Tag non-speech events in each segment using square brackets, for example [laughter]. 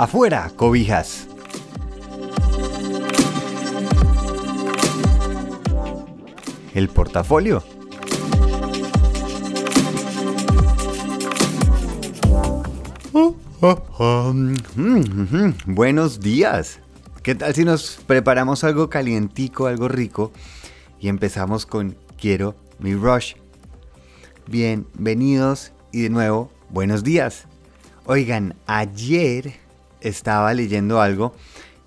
Afuera, cobijas. El portafolio. Buenos días. ¿Qué tal si nos preparamos algo calientico, algo rico y empezamos con Quiero mi Rush? Bienvenidos y de nuevo, buenos días. Oigan, ayer estaba leyendo algo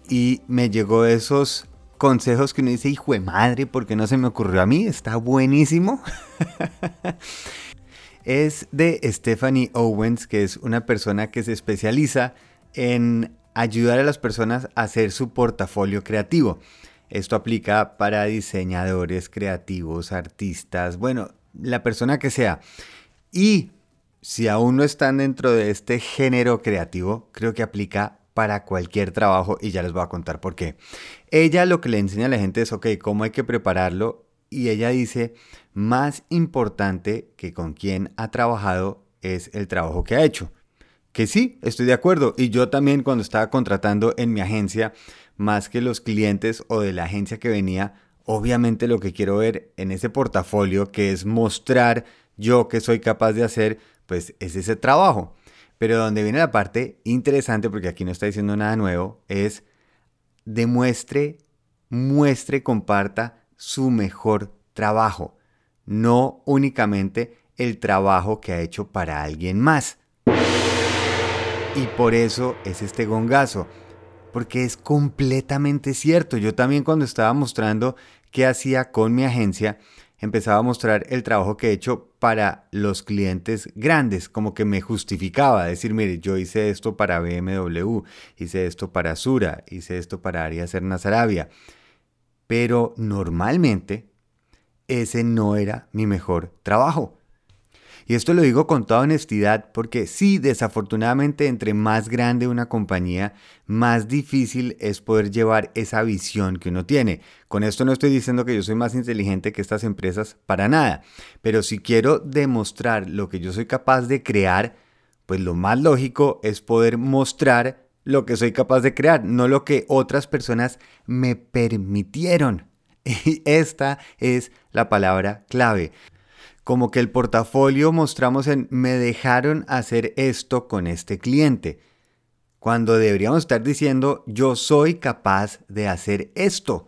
y me llegó esos consejos que uno dice, hijo de madre, ¿por qué no se me ocurrió a mí? Está buenísimo. [laughs] es de Stephanie Owens, que es una persona que se especializa en ayudar a las personas a hacer su portafolio creativo. Esto aplica para diseñadores creativos, artistas, bueno, la persona que sea. Y si aún no están dentro de este género creativo, creo que aplica para cualquier trabajo y ya les voy a contar por qué. Ella lo que le enseña a la gente es, ok, cómo hay que prepararlo y ella dice, más importante que con quién ha trabajado es el trabajo que ha hecho. Que sí, estoy de acuerdo. Y yo también cuando estaba contratando en mi agencia, más que los clientes o de la agencia que venía, obviamente lo que quiero ver en ese portafolio, que es mostrar yo que soy capaz de hacer, pues es ese trabajo. Pero donde viene la parte interesante, porque aquí no está diciendo nada nuevo, es demuestre, muestre, comparta su mejor trabajo, no únicamente el trabajo que ha hecho para alguien más. Y por eso es este gongazo, porque es completamente cierto. Yo también cuando estaba mostrando qué hacía con mi agencia, empezaba a mostrar el trabajo que he hecho para los clientes grandes, como que me justificaba, decir, mire, yo hice esto para BMW, hice esto para Sura, hice esto para Arias Hernas Arabia. Pero normalmente ese no era mi mejor trabajo. Y esto lo digo con toda honestidad porque sí, desafortunadamente, entre más grande una compañía, más difícil es poder llevar esa visión que uno tiene. Con esto no estoy diciendo que yo soy más inteligente que estas empresas, para nada. Pero si quiero demostrar lo que yo soy capaz de crear, pues lo más lógico es poder mostrar lo que soy capaz de crear, no lo que otras personas me permitieron. [laughs] Y esta es la palabra clave como que el portafolio mostramos en me dejaron hacer esto con este cliente, cuando deberíamos estar diciendo yo soy capaz de hacer esto.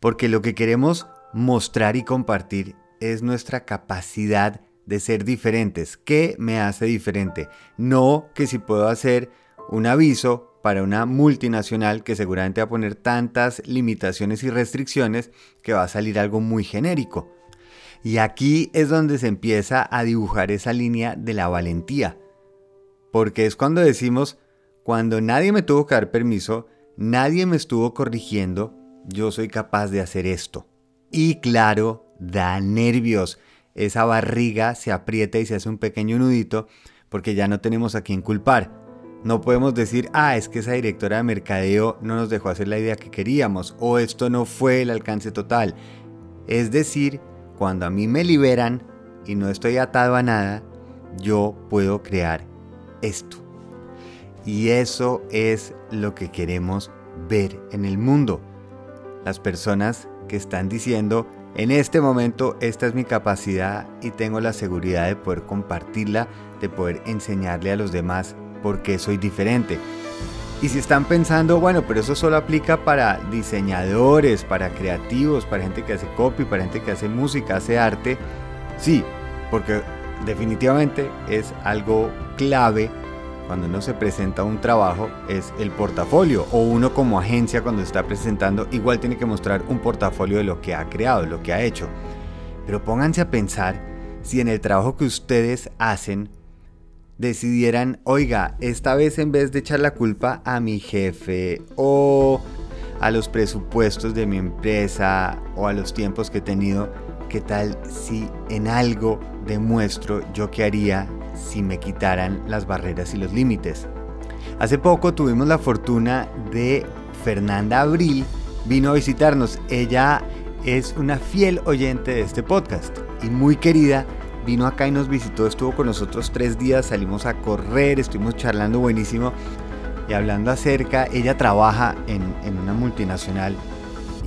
Porque lo que queremos mostrar y compartir es nuestra capacidad de ser diferentes. ¿Qué me hace diferente? No que si puedo hacer un aviso para una multinacional que seguramente va a poner tantas limitaciones y restricciones que va a salir algo muy genérico. Y aquí es donde se empieza a dibujar esa línea de la valentía. Porque es cuando decimos, cuando nadie me tuvo que dar permiso, nadie me estuvo corrigiendo, yo soy capaz de hacer esto. Y claro, da nervios. Esa barriga se aprieta y se hace un pequeño nudito porque ya no tenemos a quién culpar. No podemos decir, ah, es que esa directora de mercadeo no nos dejó hacer la idea que queríamos o esto no fue el alcance total. Es decir, cuando a mí me liberan y no estoy atado a nada, yo puedo crear esto. Y eso es lo que queremos ver en el mundo. Las personas que están diciendo, en este momento esta es mi capacidad y tengo la seguridad de poder compartirla, de poder enseñarle a los demás por qué soy diferente. Y si están pensando, bueno, pero eso solo aplica para diseñadores, para creativos, para gente que hace copy, para gente que hace música, hace arte, sí, porque definitivamente es algo clave cuando uno se presenta un trabajo es el portafolio o uno como agencia cuando está presentando igual tiene que mostrar un portafolio de lo que ha creado, lo que ha hecho. Pero pónganse a pensar si en el trabajo que ustedes hacen decidieran, oiga, esta vez en vez de echar la culpa a mi jefe o a los presupuestos de mi empresa o a los tiempos que he tenido, ¿qué tal si en algo demuestro yo qué haría si me quitaran las barreras y los límites? Hace poco tuvimos la fortuna de Fernanda Abril, vino a visitarnos. Ella es una fiel oyente de este podcast y muy querida vino acá y nos visitó, estuvo con nosotros tres días, salimos a correr, estuvimos charlando buenísimo. Y hablando acerca, ella trabaja en, en una multinacional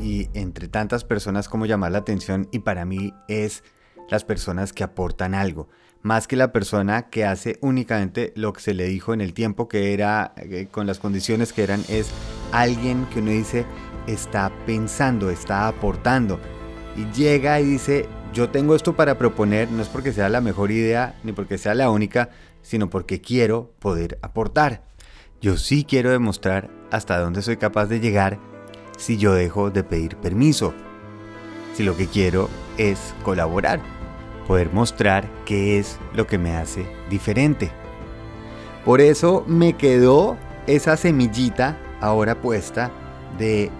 y entre tantas personas como llamar la atención y para mí es las personas que aportan algo, más que la persona que hace únicamente lo que se le dijo en el tiempo que era, eh, con las condiciones que eran, es alguien que uno dice está pensando, está aportando y llega y dice yo tengo esto para proponer, no es porque sea la mejor idea ni porque sea la única, sino porque quiero poder aportar. Yo sí quiero demostrar hasta dónde soy capaz de llegar si yo dejo de pedir permiso. Si lo que quiero es colaborar, poder mostrar qué es lo que me hace diferente. Por eso me quedó esa semillita ahora puesta de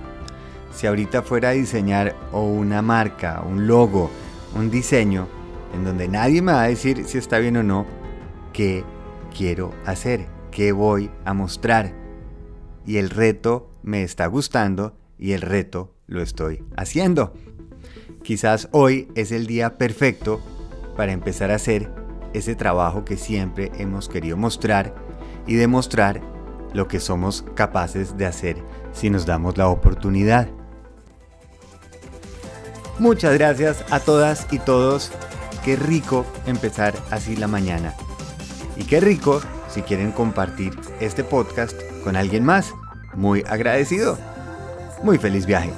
si ahorita fuera a diseñar o una marca, un logo, un diseño, en donde nadie me va a decir si está bien o no, qué quiero hacer, qué voy a mostrar. Y el reto me está gustando y el reto lo estoy haciendo. Quizás hoy es el día perfecto para empezar a hacer ese trabajo que siempre hemos querido mostrar y demostrar lo que somos capaces de hacer si nos damos la oportunidad. Muchas gracias a todas y todos. Qué rico empezar así la mañana. Y qué rico si quieren compartir este podcast con alguien más. Muy agradecido. Muy feliz viaje.